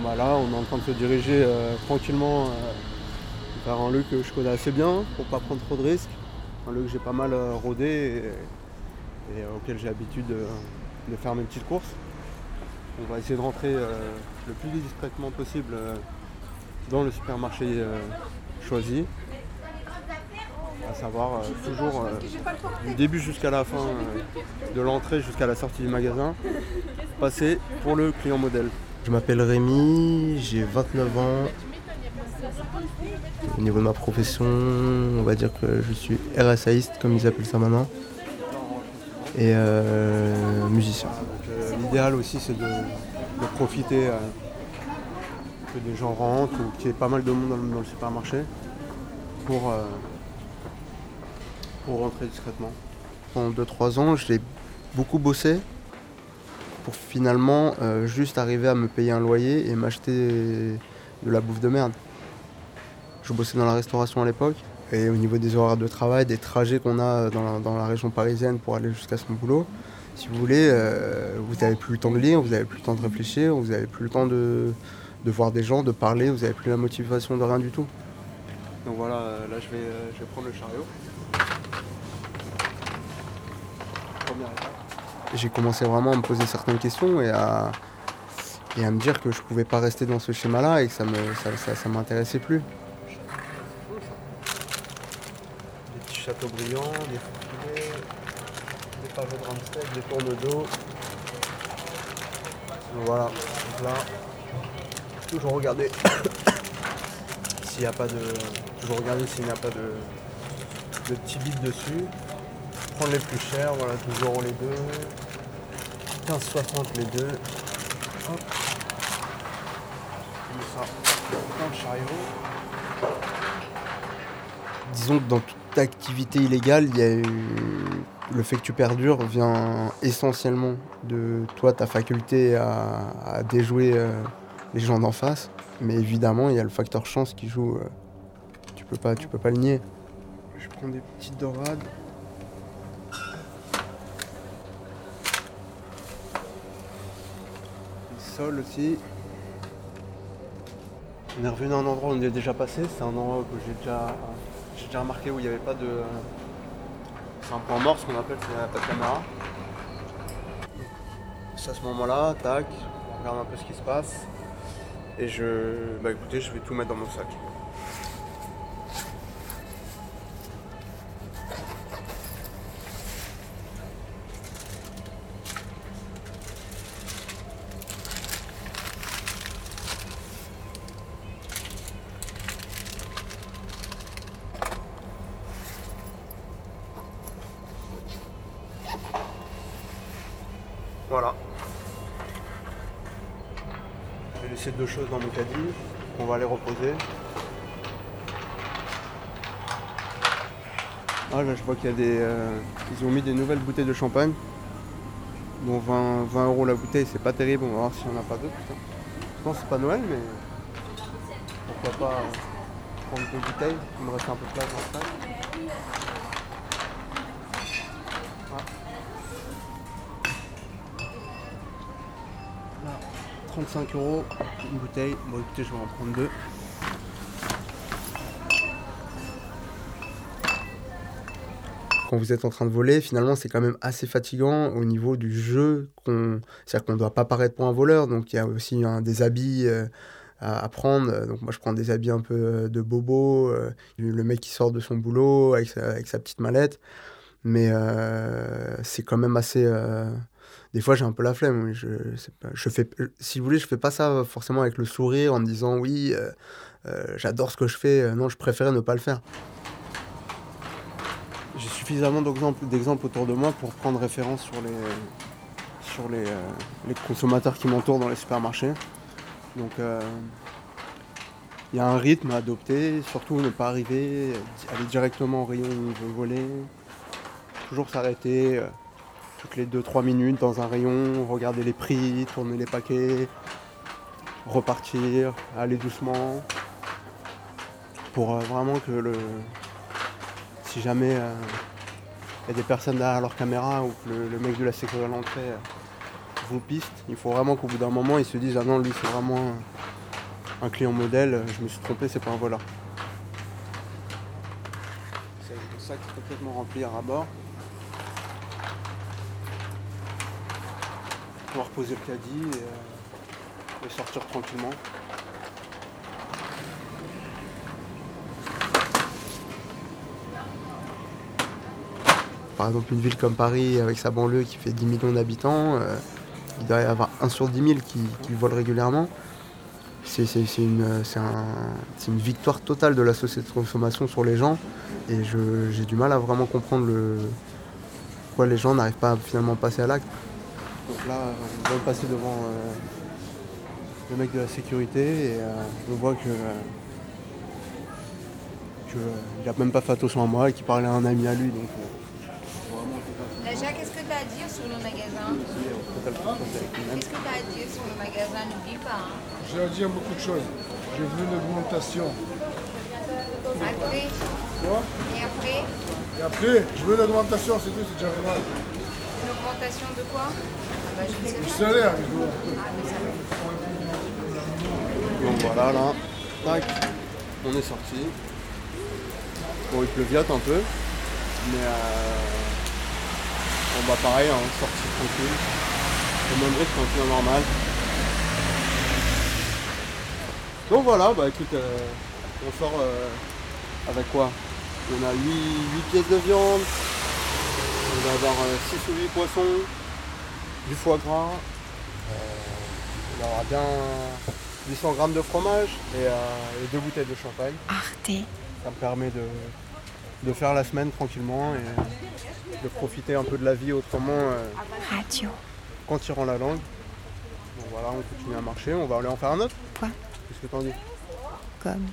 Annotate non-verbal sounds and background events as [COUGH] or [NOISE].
Bah là on est en train de se diriger euh, tranquillement euh, vers un lieu que je connais assez bien pour pas prendre trop de risques. Un lieu que j'ai pas mal euh, rodé et, auquel j'ai l'habitude de, de faire mes petites courses. On va essayer de rentrer le plus discrètement possible dans le supermarché choisi. À savoir toujours du début jusqu'à la fin de l'entrée jusqu'à la sortie du magasin, passer pour le client modèle. Je m'appelle Rémi, j'ai 29 ans. Au niveau de ma profession, on va dire que je suis RSAiste, comme ils appellent ça maintenant, et euh, musicien. Euh, l'idéal aussi, c'est de, profiter euh, que des gens rentrent ou qu'il y ait pas mal de monde dans le, supermarché pour, pour rentrer discrètement. Pendant 2-3 ans, j'ai beaucoup bossé pour finalement euh, juste arriver à me payer un loyer et m'acheter de la bouffe de merde. Je bossais dans la restauration à l'époque et au niveau des horaires de travail, des trajets qu'on a dans la, région parisienne pour aller jusqu'à son boulot, si vous voulez, euh, vous n'avez plus le temps de lire, vous n'avez plus le temps de réfléchir, vous n'avez plus le temps de, voir des gens, de parler, vous n'avez plus la motivation de rien du tout. Donc voilà, euh, là je vais, je vais prendre le chariot. J'ai commencé vraiment à me poser certaines questions et à, et à me dire que je pouvais pas rester dans ce schéma-là et que ça me ça, m'intéressait plus. Des petits châteaux brillants, des fourrés, des pavés de Ramstead, des tournes d'eau. Voilà, donc là, toujours regarder [COUGHS] s'il n'y a pas de. Toujours regarder s'il n'y a pas de, de petits bits dessus. Prendre les plus chers, voilà, toujours les deux. 15,60 les deux. Hop. ça dans le chariot. Disons que dans toute activité illégale, il y a le fait que tu perdures vient essentiellement de toi, ta faculté à, déjouer euh, les gens d'en face. Mais évidemment, il y a le facteur chance qui joue. Euh, tu peux pas, tu peux pas le nier. Je prends des petites dorades. Sol aussi. On est revenu à un endroit où on est déjà passé, c'est un endroit que j'ai déjà, j'ai déjà remarqué où il n'y avait pas de. C'est un point mort ce qu'on appelle, c'est pas de caméra. C'est à ce moment-là, tac, on regarde un peu ce qui se passe. Et je. Bah écoutez, je vais tout mettre dans mon sac. Voilà. J'ai laissé deux choses dans mon caddie. On va les reposer. Ah là je vois qu'il y a des. Euh, ils ont mis des nouvelles bouteilles de champagne. Bon 20, 20 euros la bouteille, c'est pas terrible, on va voir s'il n'y en a pas d'autres. Je pense que c'est pas Noël mais pourquoi pas prendre deux bouteilles, il me reste un peu de place dans le sac. 35 euros une bouteille. Bon écoutez, je vais en prendre deux. Quand vous êtes en train de voler, finalement, c'est quand même assez fatigant au niveau du jeu. C'est-à-dire qu'on ne doit pas paraître pour un voleur, donc il y a aussi des habits euh, à, prendre. Donc moi, je prends des habits un peu euh, de bobo, euh, le mec qui sort de son boulot avec sa, petite mallette. Mais c'est quand même assez des fois j'ai un peu la flemme. Je, je fais, si vous voulez, je fais pas ça forcément avec le sourire en me disant oui, euh, euh, j'adore ce que je fais. Non, je préférais ne pas le faire. J'ai suffisamment d'exemples autour de moi pour prendre référence sur les, sur euh, les consommateurs qui m'entourent dans les supermarchés. Donc il y a un rythme à adopter, surtout ne pas arriver, aller directement au rayon où on veut voler, toujours s'arrêter toutes les 2-3 minutes dans un rayon, regarder les prix, tourner les paquets, repartir, aller doucement. Pour euh, vraiment que le. Si jamais il euh, y a des personnes derrière leur caméra ou que le, mec de la sécurité à l'entrée euh, vos pistes. Il faut vraiment qu'au bout d'un moment, ils se disent Ah non, lui, c'est vraiment un client modèle, je me suis trompé, c'est pas un voleur. C'est le sac complètement rempli à bord. Pouvoir reposer le caddie et, euh, et sortir tranquillement. Par exemple, une ville comme Paris, avec sa banlieue qui fait 10 millions d'habitants, euh, il doit y avoir 1 sur 10 000 qui, volent régulièrement. C'est une, victoire totale de la société de consommation sur les gens. Et j'ai du mal à vraiment comprendre pourquoi les gens n'arrivent pas à finalement passer à l'acte. Donc là, euh, on vient de passer devant euh, le mec de la sécurité et euh, on voit que qu'il n'a même pas fait attention à moi et qu'il parlait à un ami à lui. Donc, euh, Laja, qu'est-ce que tu as à dire sur le magasin? Qu'est-ce que tu as à dire sur le magasin? N'oublie pas. hein. J'ai à dire beaucoup de choses. J'ai vu une augmentation. Après, Quoi? Et après, Et après, je veux une augmentation, c'est tout, c'est déjà pas mal. une augmentation de quoi? Salaire. Donc voilà, là, tac, on est sorti. Bon, il pleuviote un peu, mais euh, bon bah pareil, hein, sortie tranquille. Le même rythme qu'un normal. Donc voilà, bah écoute, euh, on sort euh, avec quoi? On a 8, 8 pièces de viande, on va avoir 6 ou 8 poissons, du foie gras, euh, on aura bien 800 grammes de fromage et, euh, et deux bouteilles de champagne. Arte. Ça me permet de, de faire la semaine tranquillement et de profiter un peu de la vie autrement euh, Radio. qu'en tirant la langue. Donc voilà, on continue à marcher, on va aller en faire un autre. Quoi? Qu'est-ce que t'en dis? Comme.